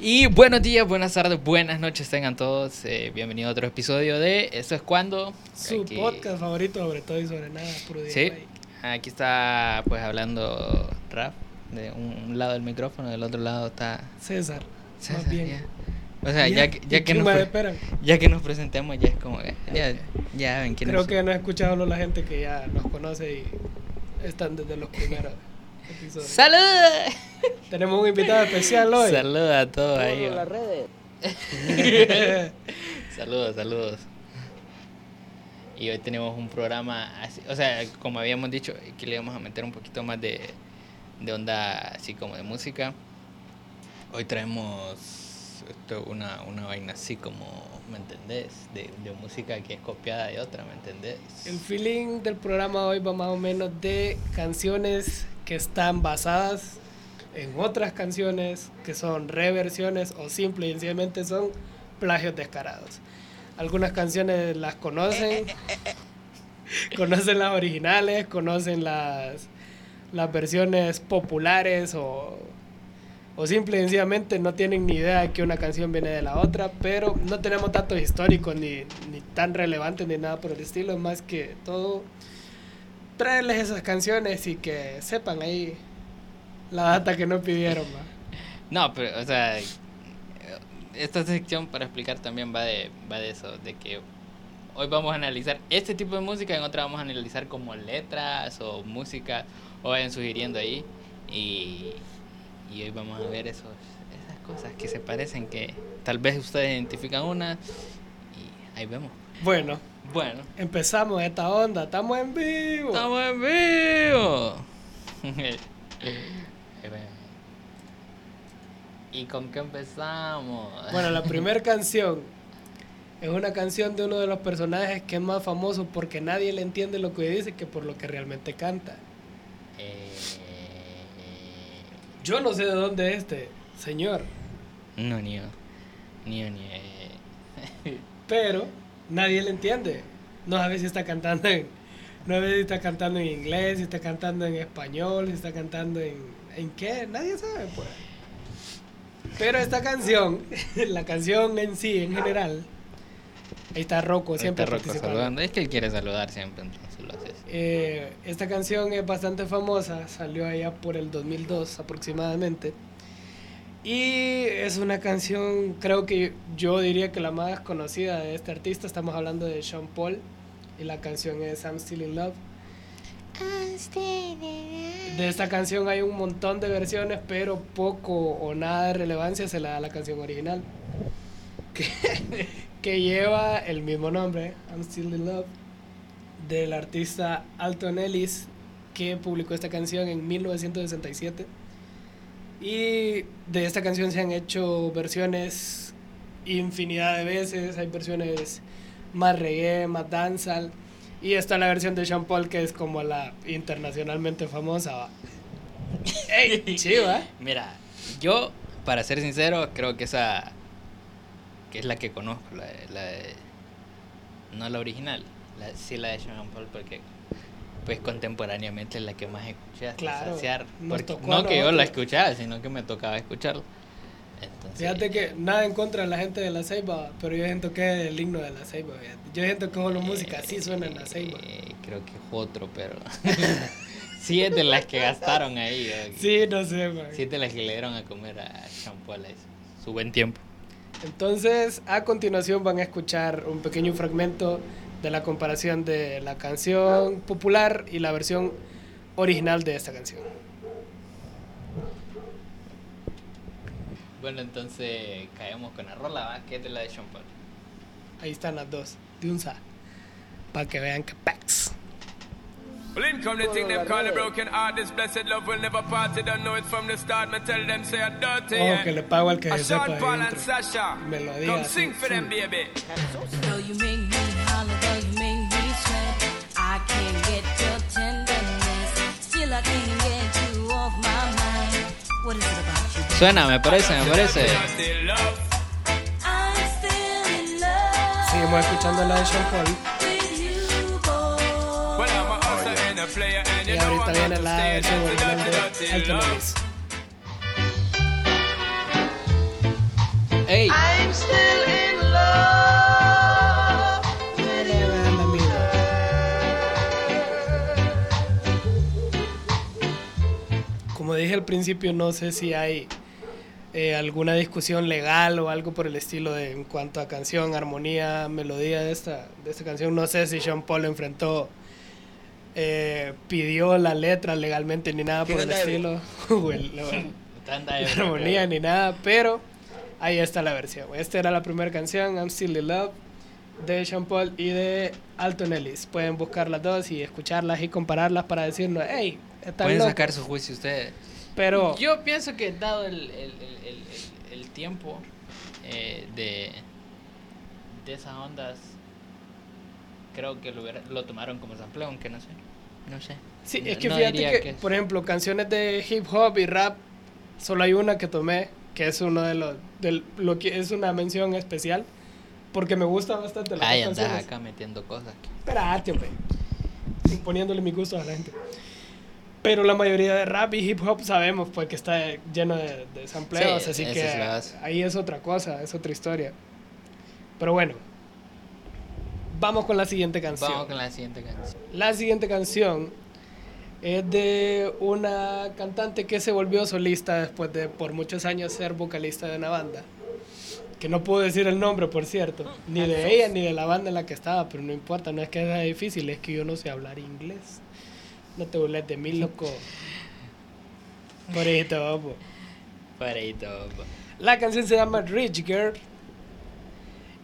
Y buenos días, buenas tardes, buenas noches tengan todos. Eh, bienvenido a otro episodio de Esto es cuando. Su Aquí- podcast favorito sobre todo y sobre nada, puro Sí, aquí está pues hablando Raf. De un, un lado del micrófono, del otro lado está César, César, más bien. O sea, ya, que- ya, ¿Y que quién nos, ya que nos presentemos, ya es como que ya, ya ven quiénes Creo que no ha escuchado la gente que ya nos conoce y están desde los primeros episodios. ¡Saludos! Tenemos un invitado especial hoy. Saludos a todos ahí. las redes. Saludos, saludos. Y hoy tenemos un programa, así, o sea, como habíamos dicho, que le íbamos a meter un poquito más de, de onda así como de música. Hoy traemos esto, una, una vaina así como, ¿me entendés? De, de música que es copiada de otra, ¿me entendés? El feeling del programa hoy va más o menos de canciones que están basadas en otras canciones que son reversiones o simple y sencillamente son plagios descarados. Algunas canciones las conocen, conocen las originales, conocen las, las versiones populares o, o simple y sencillamente no tienen ni idea de que una canción viene de la otra, pero no tenemos datos históricos ni, ni tan relevantes ni nada por el estilo, es más que todo traerles esas canciones y que sepan ahí la data que no pidieron. ¿va? No, pero, o sea, esta sección para explicar también va de, va de eso, de que hoy vamos a analizar este tipo de música, en otra vamos a analizar como letras o música, o vayan sugiriendo ahí, y, y hoy vamos a ver esos, esas cosas que se parecen, que tal vez ustedes identifican una, y ahí vemos. Bueno, Bueno, empezamos esta onda, estamos en vivo. estamos en vivo. ¿Y con qué empezamos? Bueno, la primera canción es una canción de uno de los personajes que es más famoso porque nadie le entiende lo que dice que por lo que realmente canta. Eh, Yo no sé de dónde es este señor, no, ni yo. Ni yo, ni eh. pero nadie le entiende. No sabe si está cantando en, no sabe si está cantando en inglés, si está cantando en español, si está cantando en, en qué, nadie sabe pues. Pero esta canción, la canción en sí, en general, ahí está Rocco siempre Está Rocco participando. saludando. Es que él quiere saludar siempre, entonces lo hace así. Eh, esta canción es bastante famosa, salió allá por el 2002 aproximadamente. Y es una canción, creo que yo diría que la más conocida de este artista, estamos hablando de Sean Paul, y la canción es I'm Still in Love. De esta canción hay un montón de versiones, pero poco o nada de relevancia se le da a la canción original, que, que lleva el mismo nombre, I'm Still in Love, del artista Alton Ellis, que publicó esta canción en 1967. Y de esta canción se han hecho versiones infinidad de veces, hay versiones más reggae, más dancehall. Y está la versión de Sean Paul que es como la internacionalmente famosa. ¡Ey! Chiva. Mira, yo, para ser sincero, creo que esa. que es la que conozco, la. La no la original, la, sí la de Sean Paul, porque. Pues contemporáneamente es la que más escuché hasta Claro, saciar. Porque- no que yo la escuchaba, sino que me tocaba escucharlo. Entonces, Fíjate que nada en contra de la gente de la Ceiba, pero yo siento que es el himno de la Ceiba. fíjate. Yo siento que solo música así suena en la Ceiba. eh, creo que es otro, pero. sí es de las que gastaron ahí. Sí, no sé, man. Sí es de las que le dieron a comer a Sean Paul su buen tiempo. Entonces, a continuación van a escuchar un pequeño fragmento de la comparación de la canción popular y la versión original de esta canción. Bueno, entonces caemos con la rola, ¿va? que es de la de Sean Paul. Ahí están las dos, de un sa. Para que vean que packs. Well, in come the thing them call a broken heart. This blessed love will never part. Don't know it from the start. Me tell them say I'm dirty. Oh, yeah. que le pago al que A se sepa Sean de Paul and intro. Sasha. Melodía Come así, sing for them, baby. Though you make Suena, me parece, me parece. Seguimos escuchando la de Sean Paul. Y ahorita viene la versión original de ¡Ey! Dije al principio, no sé si hay eh, alguna discusión legal o algo por el estilo de en cuanto a canción, armonía, melodía de esta, de esta canción. No sé si Sean Paul enfrentó, eh, pidió la letra legalmente ni nada por el estilo. o el- la armonía ni nada, pero ahí está la versión. Esta era la primera canción, I'm Still in Love, de Sean Paul y de Alton Ellis. Pueden buscar las dos y escucharlas y compararlas para decirnos, hey, Pueden locos". sacar su juicio ustedes. Pero Yo pienso que dado el, el, el, el, el- el tiempo eh, de, de esas ondas, creo que lo, hubiera- lo tomaron como sampleo, aunque no sé. No sé. sí, No- es que no fíjate que, es- por ejemplo, canciones de hip hop y rap, solo hay una que tomé, que es uno de los, del, lo que es una mención especial, porque me gusta bastante las Ay, andas canciones. acá metiendo cosas. Espérate, hombre. Imponiéndole mi gusto a la gente. Pero la mayoría de rap y hip hop sabemos pues que está lleno de, de sampleos, Sí, así que es ahí es otra cosa, es otra historia. Pero bueno, vamos con la siguiente canción. Vamos con la siguiente canción. La siguiente canción es de una cantante que se volvió solista después de por muchos años ser vocalista de una banda. Que no puedo decir el nombre, por cierto. Ni de ella ni de la banda en la que estaba, pero no importa, no es que sea difícil, es que yo no sé hablar inglés. No te burles de mí, loco. Por esto, vamos. Para ahí todo. pa. La canción se llama Rich Girl.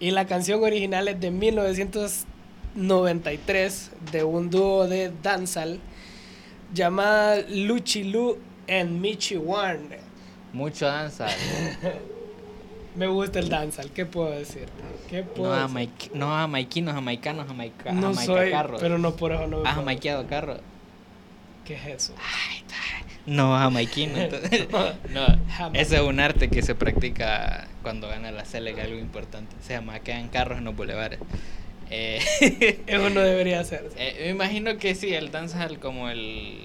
Y la canción original es de 1993 de un dúo de danzal llamada Luchi Lu and Michi Wan. Mucho danza. Me gusta el danzal, ¿qué puedo decir? ¿Qué No, puedo decir? jamaiqui- no jamaiquinos, jamaicanos, jamaica, No soy, carros. pero no por eso no me ¿Has puedo- jamaiqueado carros? ¿Qué es eso? No, jamaiquino. entonces- no, Jamás. ese es un arte que se practica cuando gana la Selega, algo importante. Se jamaquean carros en los bulevares. Eh, Eso no debería hacerse. eh, me imagino que sí, el dancehall como el...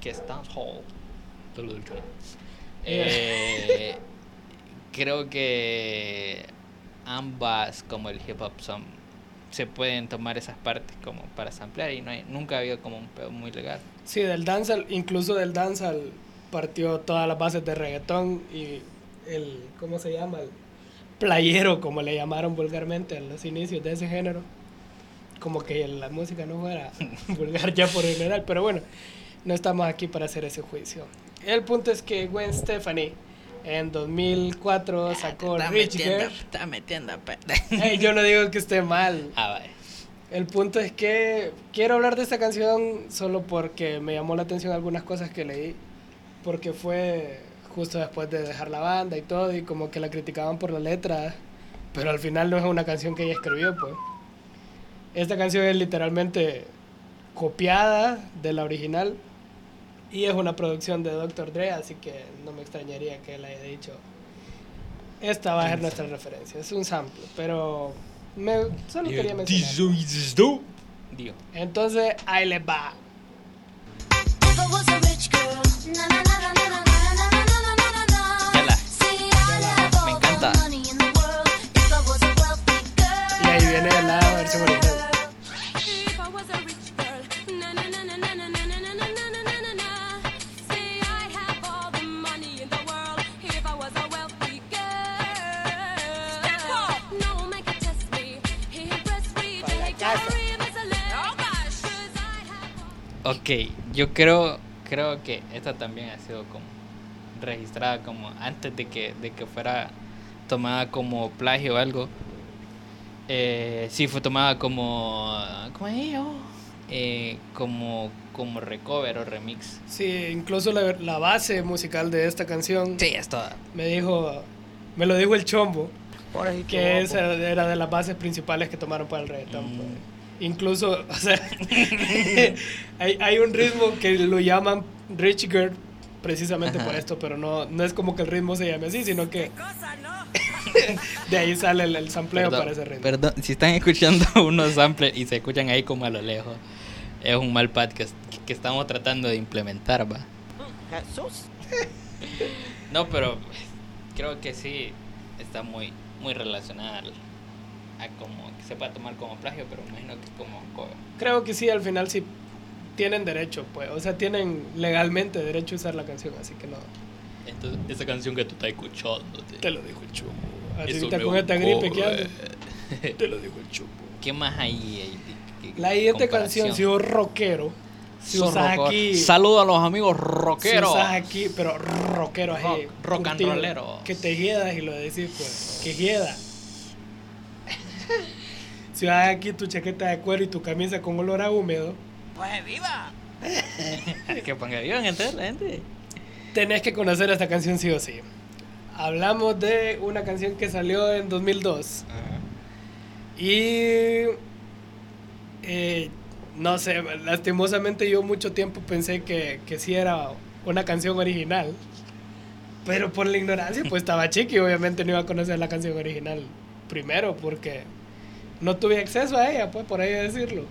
que es dancehall. Eh, creo que ambas, como el hip hop, son se pueden tomar esas partes como para samplear y no hay, nunca ha habido como un pedo muy legal. Sí, del dancehall, incluso del dancehall partió todas las bases de reggaetón y el, ¿cómo se llama? El playero, como le llamaron vulgarmente en los inicios de ese género. Como que la música no fuera vulgar ya por general, pero bueno, no estamos aquí para hacer ese juicio. El punto es que Gwen Stefani en 2004 sacó Rich Girl. está metiendo Ey, yo no digo que esté mal. Ah, vale. El punto es que quiero hablar de esta canción solo porque me llamó la atención algunas cosas que leí. Porque fue justo después de dejar la banda y todo, y como que la criticaban por la letra. Pero al final no es una canción que ella escribió, pues. Esta canción es literalmente copiada de la original. Y es una producción de Dr. Dre, así que no me extrañaría que él haya dicho. Esta va a ser nuestra referencia. Es un sample, pero me, solo quería mencionar. Entonces, ahí les va. Yo creo, creo que esta también ha sido como registrada como antes de que, de que fuera tomada como plagio o algo. Eh, sí fue tomada como, ¿cómo es? Oh, eh, como, como recover o remix. Sí, incluso la, la base musical de esta canción Sí, es toda. me dijo, me lo dijo el chombo, que esa era de las bases principales que tomaron para el reggaetón. Mm. Pues. Incluso, o sea, hay, hay un ritmo que lo llaman Rich Girl precisamente por esto, pero no, no es como que el ritmo se llame así, sino que de ahí sale el, el sampleo Perdón, para ese ritmo. perdón, si están escuchando unos samplers y se escuchan ahí como a lo lejos, es un mal pad que, que estamos tratando de implementar, va. Jesús. No, pero creo que sí está muy muy relacionada al- a como que se puede tomar como plagio, pero imagino que como cover. Creo que sí, al final sí tienen derecho, pues, o sea, tienen legalmente derecho a usar la canción, así que no, Entonces, esa canción que tú estás escuchando, te lo dijo el chupo. Así Eso ahorita con es esta gripe que te lo dijo el chupo. ¿Qué más hay ahí? ¿Qué La siguiente canción, si vos rockero, si Sos usas roco- aquí... Saludo a los amigos Si rockeros. usas aquí, pero rockero así. Rock- rock and rolleros. Que te hiedas y lo decís, pues. Que hieda. Si usas aquí tu chaqueta de cuero y tu camisa con olor a húmedo, Pues viva. que ponga bien entonces la gente. tenés que conocer esta canción sí o sí. Hablamos de una canción que salió en 2002. Y. eh, no sé, lastimosamente yo mucho tiempo pensé que, que sí era una canción original. Pero por la ignorancia, pues estaba chiqui y obviamente no iba a conocer la canción original primero porque no tuve acceso a ella, pues por ahí decirlo.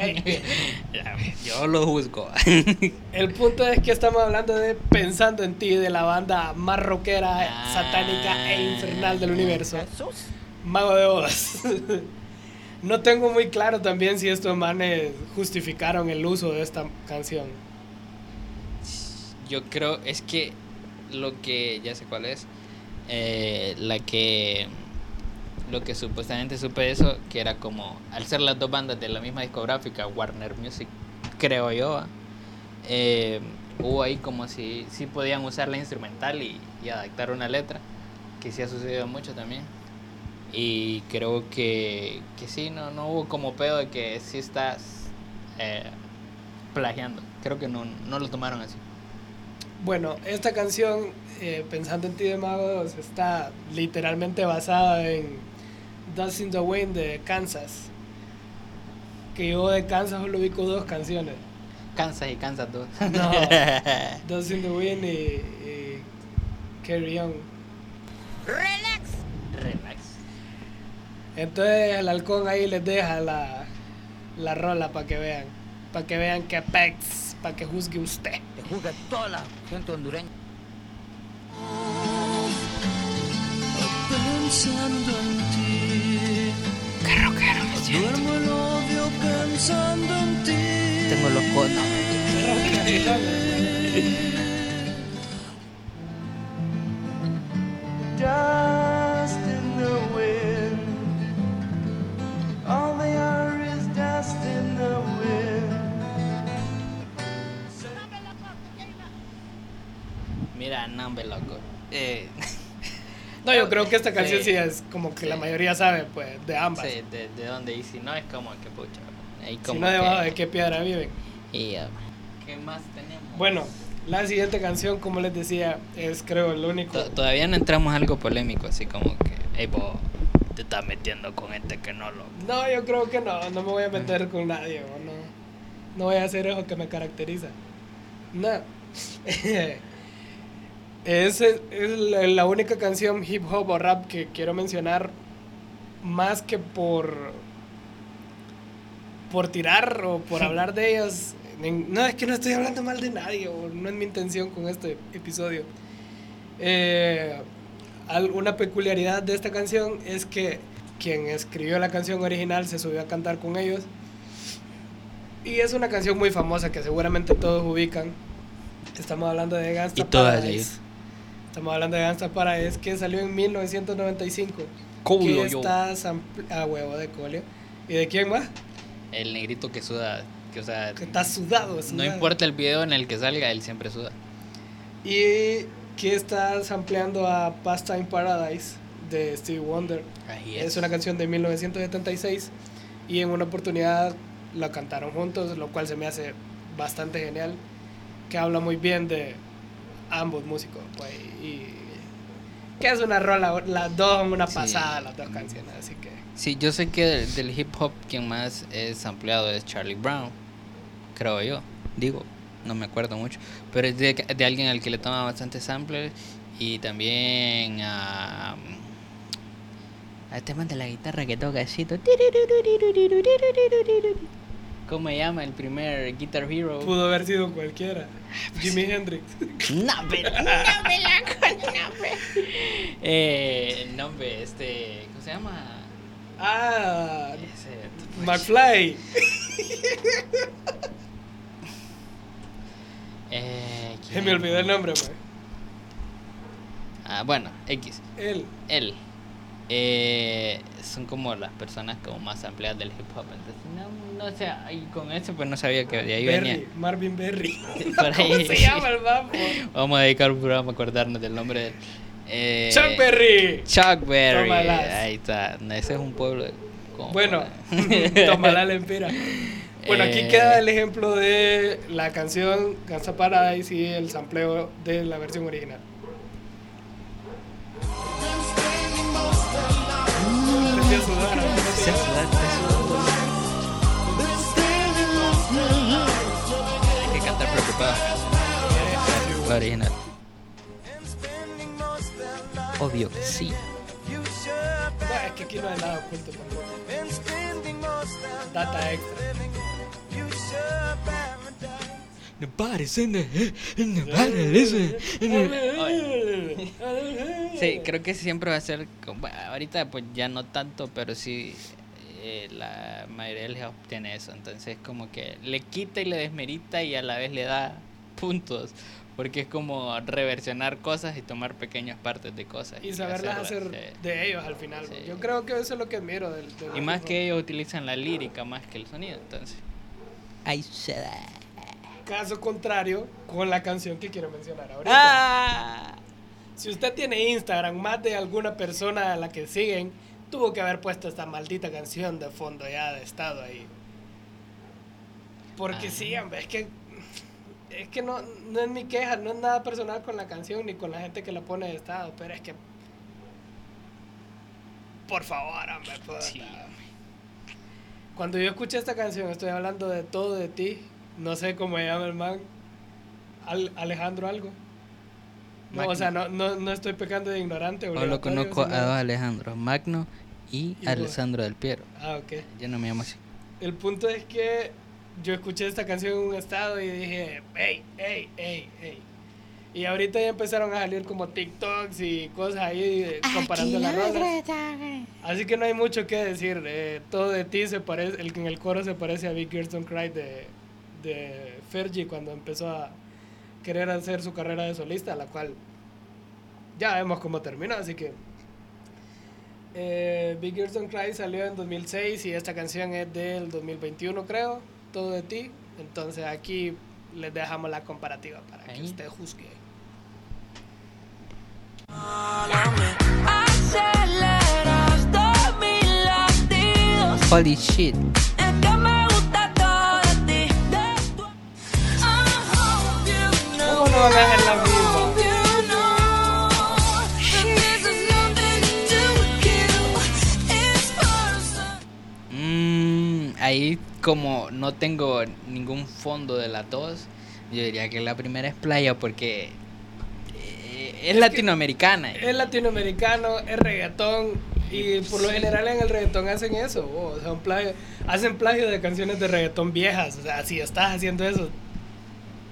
Yo lo juzgo. El punto es que estamos hablando de Pensando en ti, de la banda más rockera, Ah. satánica e infernal del universo. Jesús. Mago de Oz. no tengo muy claro también si estos manes justificaron el uso de esta canción. Yo creo, es que lo que, ya sé cuál es, eh, la que, lo que supuestamente supe eso, que era como, al ser las dos bandas de la misma discográfica, Warner Music, creo yo, eh, hubo ahí como si, si podían usar la instrumental y, adaptar una letra, que sí ha sucedido mucho también. Y creo que, que sí, no, no hubo como pedo de que sí estás eh, plagiando. Creo que no, no lo tomaron así. Bueno, esta canción, eh, Pensando en ti de Mago de Oz, está literalmente basada en Dust in the Wind de Kansas. Que yo de Kansas solo ubico dos canciones. Kansas y Kansas 2. No. Dust in the Wind y, y Carry On. Relax. Relax. Entonces el halcón ahí les deja la, la rola para que vean. Para que vean que pex, para que juzgue usted. Te juzga toda la gente hondureña. Pensando en ti. Duermo el odio pensando en ti. Tengo los conos. Dust in the wind. All they are is dust in the wind. Mira, no, loco. Eh, No, yo creo que esta canción sí, Sí. es como que Sí. la mayoría sabe, pues, de ambas. sí, de, de dónde y si no es como que pucha. Ahí si como no, debajo que- de qué piedra viven. Y, ah, ¿Qué más tenemos? Bueno, la siguiente canción, como les decía, es creo el único. To- todavía no entramos a algo polémico, así como que, hey, vos te estás metiendo con este que no lo. No, yo creo que no, no me voy a meter con nadie, o no, no voy a hacer eso que me caracteriza. No. es, es la única canción hip hop o rap que quiero mencionar más que por por tirar o por hablar de ellas. No, es que no estoy hablando mal de nadie, o no es mi intención con este episodio. Eh, una peculiaridad de esta canción es que quien escribió la canción original se subió a cantar con ellos. Y es una canción muy famosa que seguramente todos ubican. Estamos hablando de Gangsta Y todas Paradise. Estamos hablando de Gangsta Paradise que salió en 1995. Colio, que yo. está a huevo de Colio. ¿Y de quién más? El negrito que suda, que o sea, Que está sudado, no sudado. importa el video en el que salga, él siempre suda. Y que está sampleando a Pastime Paradise de Stevie Wonder. Ahí Es una canción de 1976 y en una oportunidad la cantaron juntos, lo cual se me hace bastante genial, que habla muy bien de ambos músicos, pues, y que es una rola, las dos son una Sí. pasada, las dos canciones, así que Sí, yo sé que del, del hip hop quien más es ampliado es Charlie Brown, creo yo, digo. no me acuerdo mucho, pero es de, de alguien al que le toma bastante samples y también a a este man de la guitarra que toca así. ¿Cómo se llama el primer Guitar Hero? Pudo haber sido cualquiera. Jimi Hendrix. No, pero no me la con- no. Eh, el nombre, este, ¿cómo se llama? Ah, Ese, McFly. eh, Se me olvidó el nombre, man. Ah, bueno, X. Él. Él. Eh, son como las personas como más ampliadas del hip hop. Entonces, no, no sé, y con eso pues no sabía que de ahí Berry. venía. Marvin Berry. Por ahí. ¿Cómo se llama el mapa? Vamos a dedicar un programa a acordarnos del nombre de. Eh, Chuck Berry. Chuck Berry. Ahí está. Ese es un pueblo. de- Bueno, para- toma la lempira. Bueno, aquí Eh. queda el ejemplo de la canción Gansa Paradise y el sampleo de la versión original. Hay que original. Obvio que sí. Es que aquí no hay nada oculto tampoco. Data extra. Nobody's in the listen. Sí, creo que siempre va a ser. ahorita, pues ya no tanto, pero sí. eh, la mayoría del hip hop tiene eso. Entonces, como que le quita y le desmerita y a la vez le da puntos. Porque es como reversionar cosas y tomar pequeñas partes de cosas. Y saberlas hacerlas, hacer sí. de ellos al final. Sí. Yo creo que eso es lo que admiro del, del Y más que ellos utilizan la lírica más que el sonido, entonces. Ahí se da. Caso contrario con la canción que quiero mencionar ahorita. ¡Ah! Si usted tiene Instagram, más de alguna persona a la que siguen, tuvo que haber puesto esta maldita canción de fondo ya de estado ahí. Porque Ah. sí, hombre, es que es que no, no es mi queja, no es nada personal con la canción ni con la gente que la pone de estado, pero es que por favor, hombre. Sí. Cuando yo escuché esta canción, estoy hablando de todo de ti, no sé cómo se llama el man, Al- Alejandro algo. No, o sea, no, no, no estoy pecando de ignorante. Solo obligatorio, conozco sino- a dos Alejandros, Magno y Y. Alessandro del Piero. Ah, ok. Yo no me llamo así. El punto es que yo escuché esta canción en un estado y dije, hey, hey, hey, hey. Y ahorita ya empezaron a salir como TikToks y cosas ahí eh, comparando las rolas. Así que no hay mucho que decir. eh, todo de ti se parece, el que en el coro se parece a Big Girls Don't Cry de, de Fergie cuando empezó a querer hacer su carrera de solista, la cual ya vemos cómo terminó, así que eh, Big Girls Don't Cry salió en 2006 y esta canción es del 2021 creo, Todo de ti. Entonces aquí les dejamos la comparativa para que usted juzgue. Holy shit. Personal. Mm, ahí como no tengo ningún fondo de la tos, yo diría que la primera es playa porque eh, es, latinoamericana. Es latinoamericano, es reggaetón y por lo general en el reggaetón hacen eso, oh, o sea, un plagio- hacen plagio de canciones de reggaetón viejas, o sea, si estás haciendo eso,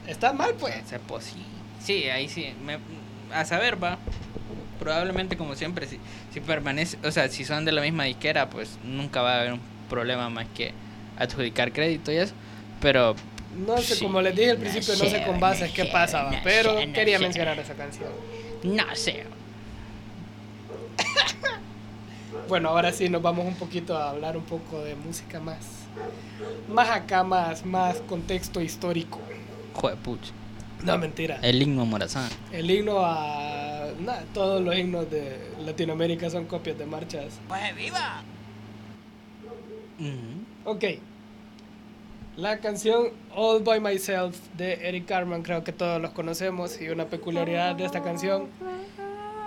está mal pues. O sea, pues sí. Sí, ahí sí. me- a saber, va. Probablemente, como siempre, si, si permanece, o sea, si son de la misma disquera, pues nunca va a haber un problema más que adjudicar crédito y eso. Pero No sé, Sí, como les dije al no principio, no sé sé, con no bases qué sé, pasaba, no pero no quería mencionar esa canción. no sé. Bueno, ahora sí nos vamos un poquito a hablar un poco de música más, más acá, más, más contexto histórico. Joder. No, mentira. El himno Morazán. El himno a... nah, todos los himnos de Latinoamérica son copias de marchas. Pues viva. Ok. La canción All By Myself de Eric Carmen, creo que todos los conocemos. Y una peculiaridad de esta canción,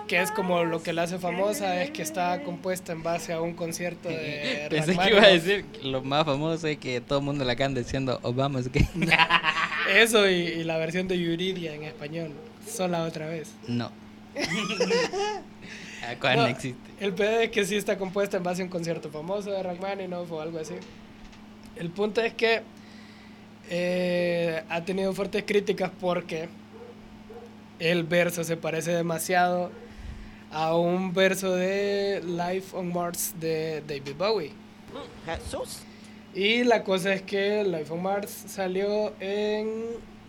que es como lo que la hace famosa, es que está compuesta en base a un concierto de Pensé que iba a decir que lo más famoso es que todo el mundo la canta diciendo Obama es gay. Eso y, y la versión de Yuridia en español. Sola otra vez. No. ¿Cuál no No, existe? El pedo es que sí está compuesta en base a un concierto famoso de Rachmaninoff o algo así. El punto es que eh, ha tenido fuertes críticas porque el verso se parece demasiado a un verso de Life on Mars de David Bowie. Jesús. Y la cosa es que Life on Mars salió en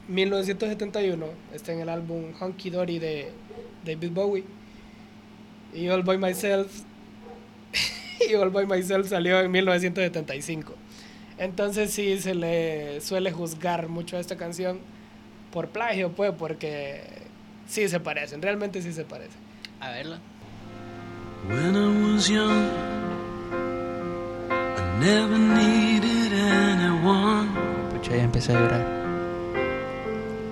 1971. Está en el álbum Honky Dory de David Bowie. Y All By Myself. y All By Myself salió en 1975. Entonces sí se le suele juzgar mucho a esta canción por plagio, pues, porque sí se parecen. Realmente sí se parecen. A verlo. When I was young, never needed anyone. Pucha, ya empecé a llorar.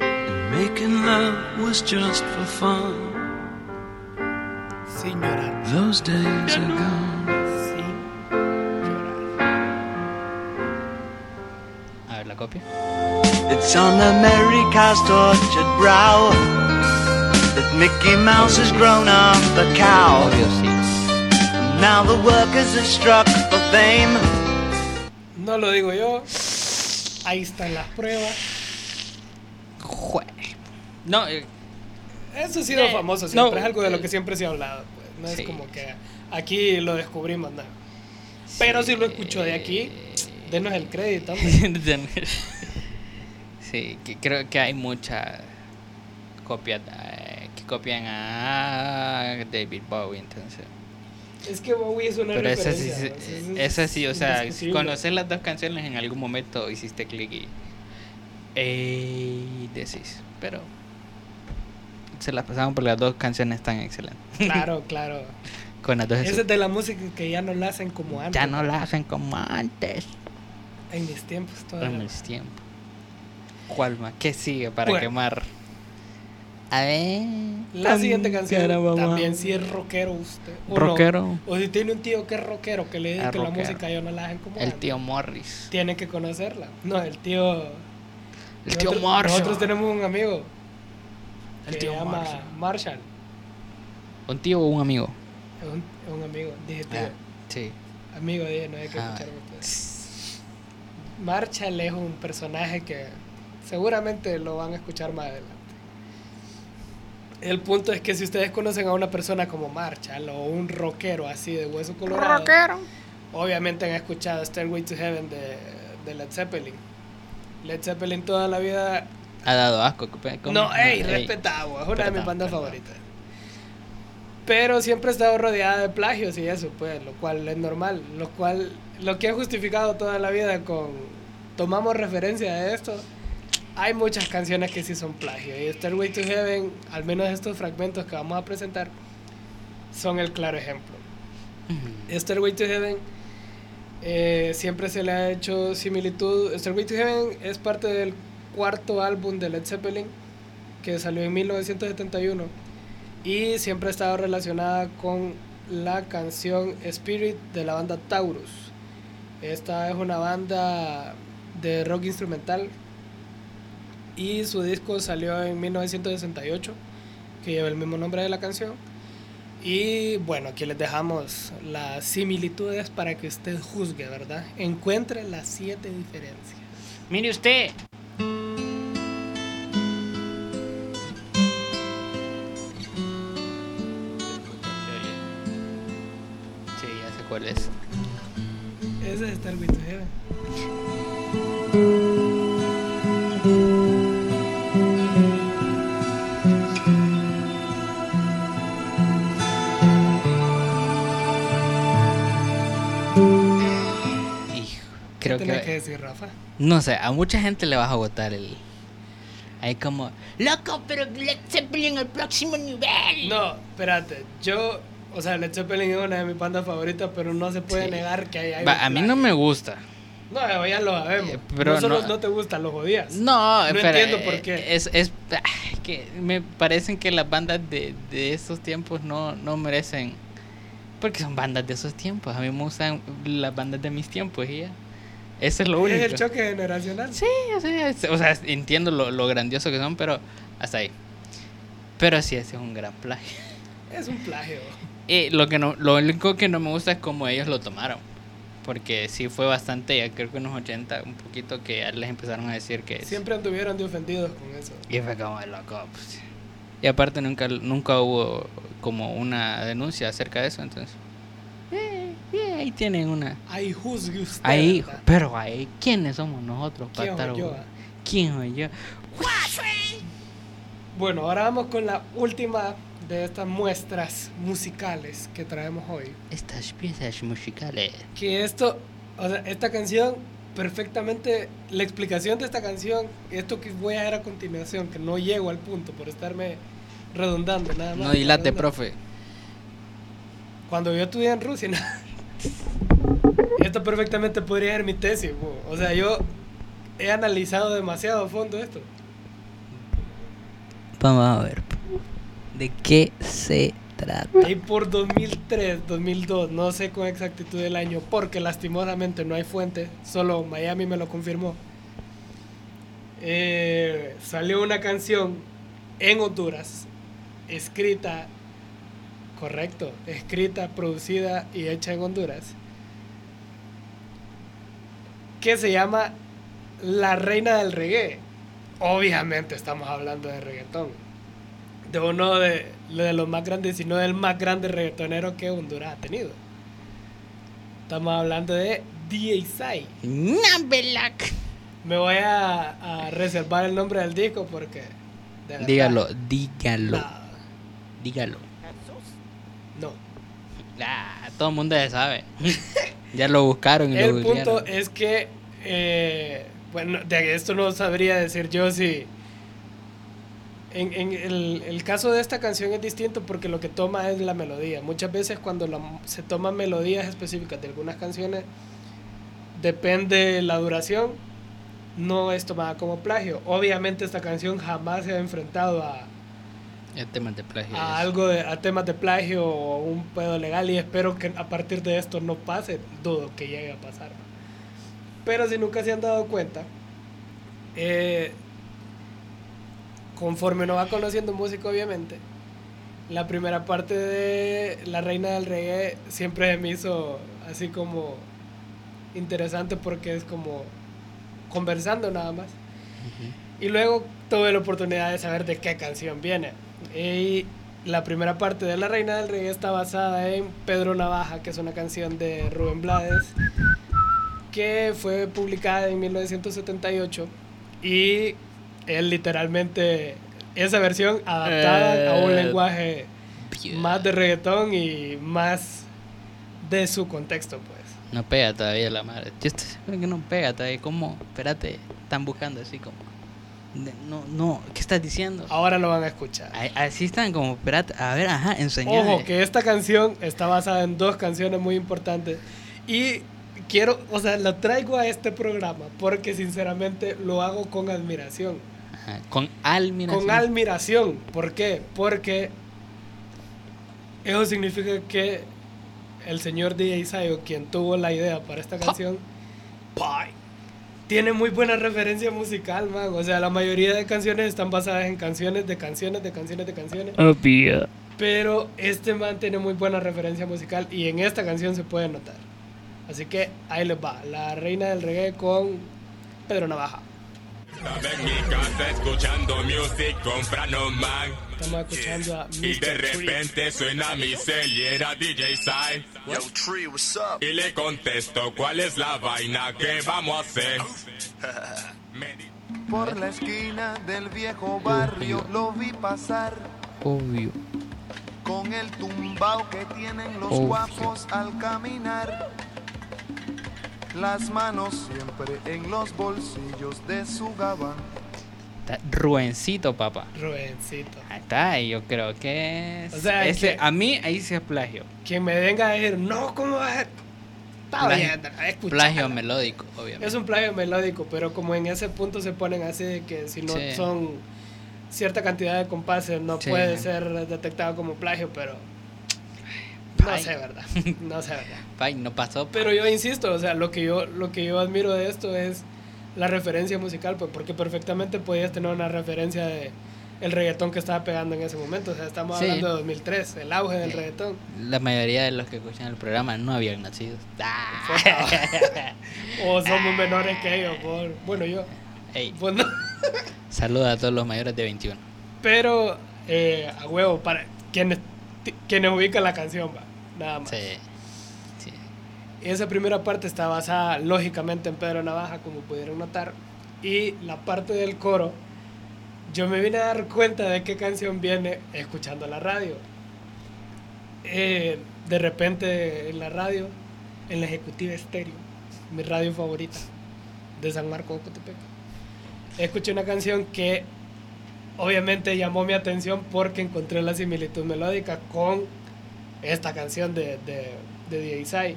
And making love was just for fun. Sin llorar. Those days are gone. Sin llorar. A ver la copia. It's on America's tortured brow that Mickey Mouse has grown up a cow. Obvio, sí. Now the workers are struck for fame. No lo digo yo. Ahí están las pruebas. Jue- No, eh, Eso ha sido Eh, famoso siempre, no, es algo de lo eh, que siempre se ha hablado. pues, No sí. es como que aquí lo descubrimos, no. Pero si lo escucho de aquí, denos el crédito. sí, que creo que hay muchas copias que copian a David Bowie, entonces. Es que Bowie es una Pero esa sí, es- esa sí, o sea, conocer las dos canciones en algún momento hiciste clic y eh, decís, pero se las pasaron porque las dos canciones están excelentes. Claro, claro. Con las dos Esa es de la música que ya no la hacen como antes. ya no la hacen como antes. En mis tiempos todavía. En mis tiempos. ¿Cuál más? ¿Qué sigue para Bueno. quemar? A ver. La siguiente canción también si es rockero usted. o no. Rockero. O si tiene un tío que es rockero, que le dice Ah, que la música ya no la hacen como El tío Morris. Tiene que conocerla. No, el tío... El tío nosotros- Marshall. Nosotros tenemos un amigo. El que tío se llama Marshall. Marshall. ¿Un tío o un amigo? Es un, es un amigo. Dije tío. Ah, sí. Amigo, dije, no hay que Ah, escucharme ustedes. Marshall es un personaje que seguramente lo van a escuchar más adelante. El punto es que si ustedes conocen a una persona como Marshall o un rockero así de hueso colorado, obviamente han escuchado Stairway to Heaven de, de Led Zeppelin. Led Zeppelin toda la vida Ha dado asco. ¿cómo? no, ey, ey. respetado, es una de mis bandas favoritas. Pero siempre he estado rodeada de plagios y eso, pues, lo cual es normal. Lo cual, lo que he justificado toda la vida con. Tomamos referencia de esto. Hay muchas canciones que sí son plagio. Y Stairway to Heaven, al menos estos fragmentos que vamos a presentar, son el claro ejemplo. Stairway to Heaven eh, siempre se le ha hecho similitud. Stairway to Heaven es parte del cuarto álbum de Led Zeppelin que salió en 1971 y siempre ha estado relacionada con la canción Spirit de la banda Taurus. Esta es una banda de rock instrumental y su disco salió en 1968 que lleva el mismo nombre de la canción. Y bueno, aquí les dejamos las similitudes para que usted juzgue, ¿verdad? Encuentre las siete diferencias. Mire usted. Sí, ya sé cuál es. Ese es Starway to Heaven. Decir, Rafa? No sé, a mucha gente le vas a agotar el. Ahí como. Loco, pero Led Zeppelin el próximo nivel. No, espérate. Yo, o sea, Led Zeppelin es una de mis bandas favoritas, pero no se puede Sí. negar que hay. hay Va, a mí no me gusta. No, ya lo sabemos. Eh, pero no solo no- no, te gustan, los odias. No, No entiendo por eh, qué. Es, es ah, que me parecen que las bandas de, de esos tiempos no, no merecen. Porque son bandas de esos tiempos. A mí me gustan las bandas de mis tiempos y ya. Eso es lo único. Es el choque generacional. Sí, o sea, o sea, entiendo lo, lo grandioso que son, pero hasta ahí. Pero sí, ese es un gran plagio. Es un plagio. Y lo, que no, lo único que no me gusta es cómo ellos lo tomaron. Porque sí fue bastante, ya creo que en los 80, un poquito que ya les empezaron a decir que... Siempre anduvieron de ofendidos con eso. Y fue como de loco, pues. Y aparte nunca, nunca hubo como una denuncia acerca de eso, entonces... Ahí tienen una... Ahí juzgue usted. Ahí, ¿verdad? pero ahí, ¿quiénes somos nosotros para ¿Quién estar... soy yo? ¿Quién soy yo? Bueno, ahora vamos con la última de estas muestras musicales que traemos hoy. Estas piezas musicales. Que esto, o sea, esta canción, perfectamente, la explicación de esta canción, esto que voy a hacer a continuación, que no llego al punto por estarme redundando nada más. No dilate, Redundando. profe. Cuando yo estudié en Rusia, esto perfectamente podría ser mi tesis. bo. O sea, yo he analizado demasiado a fondo esto. Vamos a ver. ¿De qué se trata? Ahí por 2003, 2002, no sé con exactitud el año, porque lastimosamente no hay fuente, solo Miami me lo confirmó. Eh, salió una canción en Honduras, escrita, correcto, escrita, producida y hecha en Honduras, que se llama La Reina del Reggae. Obviamente estamos hablando de reggaetón de uno de, de los más grandes, sino del más grande reggaetonero que Honduras ha tenido. Estamos hablando de DJ Sai. Nambelac. Me voy a, a reservar el nombre del disco porque. de verdad, Dígalo, dígalo, dígalo. No. Ah, todo el mundo ya sabe. ya lo buscaron y lo El punto googlearon. es que. eh, bueno, de esto no sabría decir yo si. En, en el, el caso de esta canción es distinto porque lo que toma es la melodía. Muchas veces cuando la- se toman melodías específicas de algunas canciones, depende la duración, no es tomada como plagio. Obviamente esta canción jamás se ha enfrentado a, El tema de plagio. a algo de, a temas de plagio o un pedo legal y espero que a partir de esto no pase, dudo que llegue a pasar. Pero si nunca se han dado cuenta, eh, conforme uno va conociendo música obviamente, la primera parte de La Reina del Reggae siempre me hizo así como interesante porque es como conversando nada más. Y luego tuve la oportunidad de saber de qué canción viene. Y la primera parte de La Reina del Reggae está basada en Pedro Navaja, que es una canción de Rubén Blades, que fue publicada en 1978. Y él literalmente, esa versión adaptada a un Eh, lenguaje Pia- más de reggaetón y más de su contexto, pues. No pega todavía la madre. Yo estoy seguro que no pega todavía. ¿Cómo? Espérate, están buscando así como. No, no, ¿qué estás diciendo? Ahora lo van a escuchar. Así están como, espérate, a ver, ajá, enseñame. Ojo, que esta canción está basada en dos canciones muy importantes. Y quiero, o sea, la traigo a este programa porque sinceramente lo hago con admiración. Ajá, Con admiración. Con admiración. ¿Por qué? Porque eso significa que el señor DJ Sayo, quien tuvo la idea para esta canción, ¡pay! Tiene muy buena referencia musical, man. O sea, la mayoría de canciones están basadas en canciones de canciones de canciones de canciones. Obvio. Pero este man tiene muy buena referencia musical y en esta canción se puede notar. Así que ahí les va, la reina del reggae con Pedro Navaja. Estaba en mi casa escuchando music con Frano Man. Estamos escuchando a Y de repente suena mi cel y era DJ Sai. Yo, Tree, what's up? Y le contesto cuál es la vaina que vamos a hacer. Por la esquina del viejo barrio lo vi pasar Obvio. con el tumbao que tienen los Obvio. guapos al caminar. Las manos siempre en los bolsillos de su gabán. Está Rubencito, papá. Rubencito. Ahí está, y yo creo que es. O sea, ese- que- A mí ahí sí es plagio. Quien me venga a decir, no, ¿cómo va a ser? Está Plagio-. Plagio melódico, obviamente. Es un plagio melódico, pero como en ese punto se ponen así de que si no Sí. son cierta cantidad de compases no Sí. puede ser detectado como plagio, pero No sé, ¿verdad? No sé, ¿verdad? Ay, no pasó. Pero yo insisto, o sea, lo que yo, lo que yo admiro de esto es la referencia musical, pues, porque perfectamente podías tener una referencia de el reggaetón que estaba pegando en ese momento. O sea, estamos Sí. hablando de 2003, el auge del Sí. reggaetón. La mayoría de los que escuchan el programa no habían nacido. Ah. O somos menores que ellos, por, bueno, yo. Ey, Pues no. saluda a todos los mayores de 21. Pero, eh, a huevo, para quienes, quienes ubican la canción, va, nada más. Sí. Esa primera parte está basada lógicamente en Pedro Navaja, como pudieron notar. Y la parte del coro, yo me vine a dar cuenta de qué canción viene escuchando la radio. Eh, de repente en la radio, en la Ejecutiva Estéreo, mi radio favorita de San Marcos de Cotepec, escuché una canción que obviamente llamó mi atención porque encontré la similitud melódica con esta canción de, de, de DJ Sai.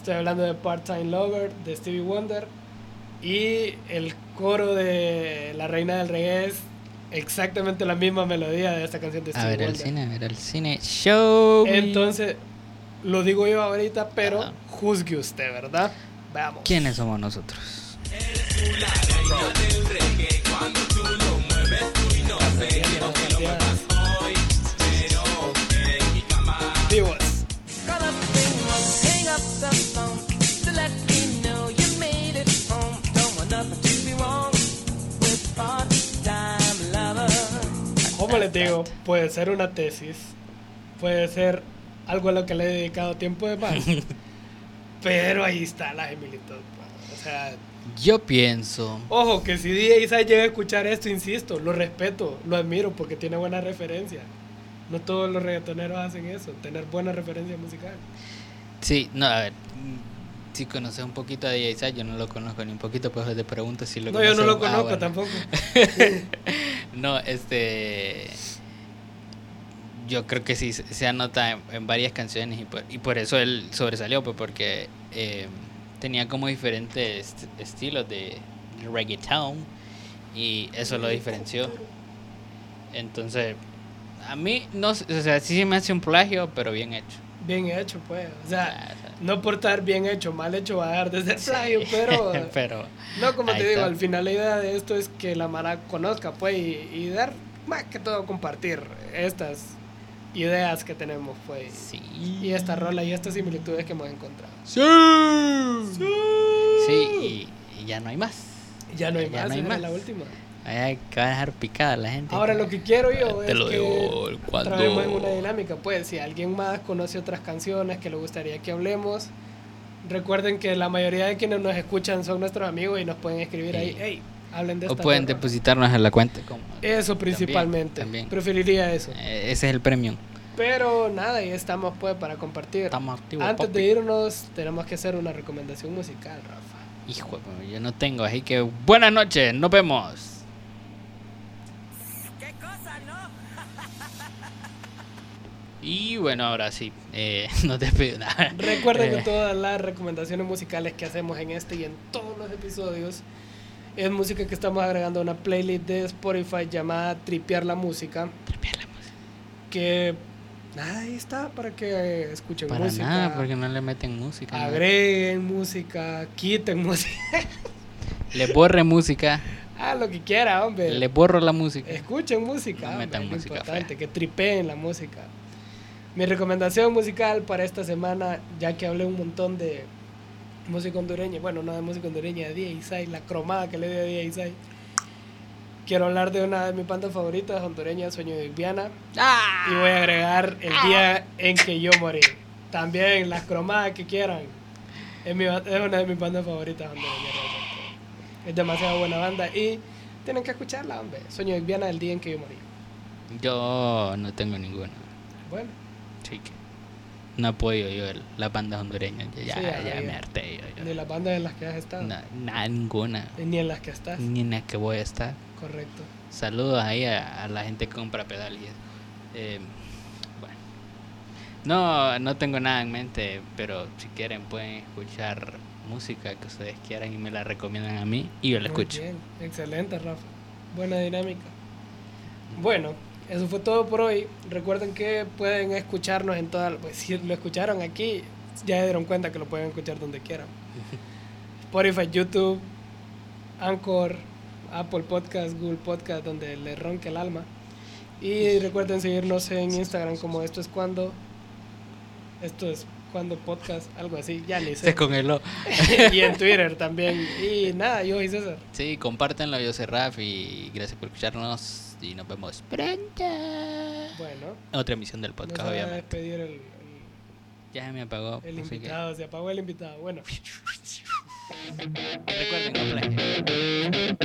Estoy hablando de Part-Time Lover de Stevie Wonder. Y el coro de La Reina del Reggae es exactamente la misma melodía de esta canción de A Stevie ver el Wonder. cine, a ver el cine. Show. me. Entonces, lo digo yo ahorita, pero juzgue usted, ¿verdad? Veamos. ¿Quiénes somos nosotros? Vivos. Digo, puede ser una tesis, puede ser algo a lo que le he dedicado tiempo de más, pero ahí está la similitud. pues. O sea, Yo pienso. ojo, que si DJ llega a escuchar esto, insisto, lo respeto, lo admiro porque tiene buena referencia. No todos los reggaetoneros hacen eso, tener buena referencia musical. Sí, no, a ver. Si conoces un poquito a DJ yo no lo conozco ni un poquito, pues te pregunto si lo No, yo no lo Ah, conozco bueno. tampoco. No, este. Yo creo que sí se anota en, en varias canciones y por, y por eso él sobresalió, pues porque eh, tenía como diferentes est- estilos de reggaeton y eso lo diferenció. Entonces, a mí, no, o sea, sí se me hace un plagio, pero bien hecho. Bien hecho, pues. O sea, no por estar bien hecho, mal hecho va a dejar de ser sí. plagio, pero... pero No, como te digo, está. al final la idea de esto es que la Mara conozca, pues, y, y dar más que todo compartir estas ideas que tenemos, pues, Sí. y esta rola y estas similitudes que hemos encontrado. Sí. Sí, y, y ya no hay más. Ya no hay Ya más, no hay más. la última. Ay, que va a dejar picada la gente. Ahora lo que quiero yo Te es lo que cuando- traemos en una dinámica, pues, si alguien más conoce otras canciones que le gustaría que hablemos, recuerden que la mayoría de quienes nos escuchan son nuestros amigos y nos pueden escribir ahí, hey, hablen de O esta pueden rola". depositarnos en la cuenta. Eso principalmente. también. Preferiría eso. Eh, ese es el premium. Pero nada, ahí estamos pues para compartir. Estamos activos. Antes papi. de irnos, tenemos que hacer una recomendación musical, Rafa. Hijo, yo no tengo, así que buenas noches, nos vemos. Y bueno, ahora sí, eh, no te pido nada. Recuerden que Eh, todas las recomendaciones musicales que hacemos en este y en todos los episodios es música que estamos agregando a una playlist de Spotify llamada Tripear la Música. tripear la música. Que nada, ahí está para que eh, escuchen Para música. nada, porque no le meten música. ¿no? Agreguen música, quiten música. Le borre música, ah, lo que quiera, hombre. le borro la música. Escuchen música, No hombre, metan es música importante, fea. que tripeen la música. Mi recomendación musical para esta semana, ya que hablé un montón de música hondureña, bueno, no de música hondureña, de DJ Isai, la cromada que le di a DJ Isai. Quiero hablar de una de mis bandas favoritas hondureñas, Sueño de Viana, y voy a agregar el día en que yo morí. También las cromadas que quieran. Es, mi es una de mis bandas favoritas hondureñas. Es demasiado buena banda y tienen que escucharla, hombre. Sueño de Viana, el día en que yo morí. Yo no tengo ninguna. Bueno, Así que no apoyo yo el- las bandas hondureñas. Ya, Sí, ya, ya, me harté yo. yo. ni las bandas en las que has estado, Na- nada, ninguna. ni en las que estás. Ni en la que voy a estar. Correcto. Saludos ahí a, a la gente que compra pedal y eso. Eh, bueno. No, no tengo nada en mente, pero si quieren pueden escuchar música que ustedes quieran y me la recomiendan a mí y yo la Muy escucho. bien, excelente, Rafa. Buena dinámica. Bueno, eso fue todo por hoy. Recuerden que pueden escucharnos en todas, pues si lo escucharon aquí, ya se dieron cuenta que lo pueden escuchar donde quieran. Spotify, YouTube, Anchor, Apple Podcast, Google Podcast, donde le ronque el alma. Y recuerden seguirnos en Instagram como esto es cuando. Esto es cuando podcast, algo así, ya ni Se sé. congeló. y en Twitter también. Y nada, yo soy César. Sí, compártanlo, yo soy Raf y gracias por escucharnos y nos vemos pronto. Bueno, Otra emisión del nos podcast, va a obviamente. despedir el, el- Ya se me apagó. el así que invitado, se apagó el invitado. Bueno. Recuerden, plagien.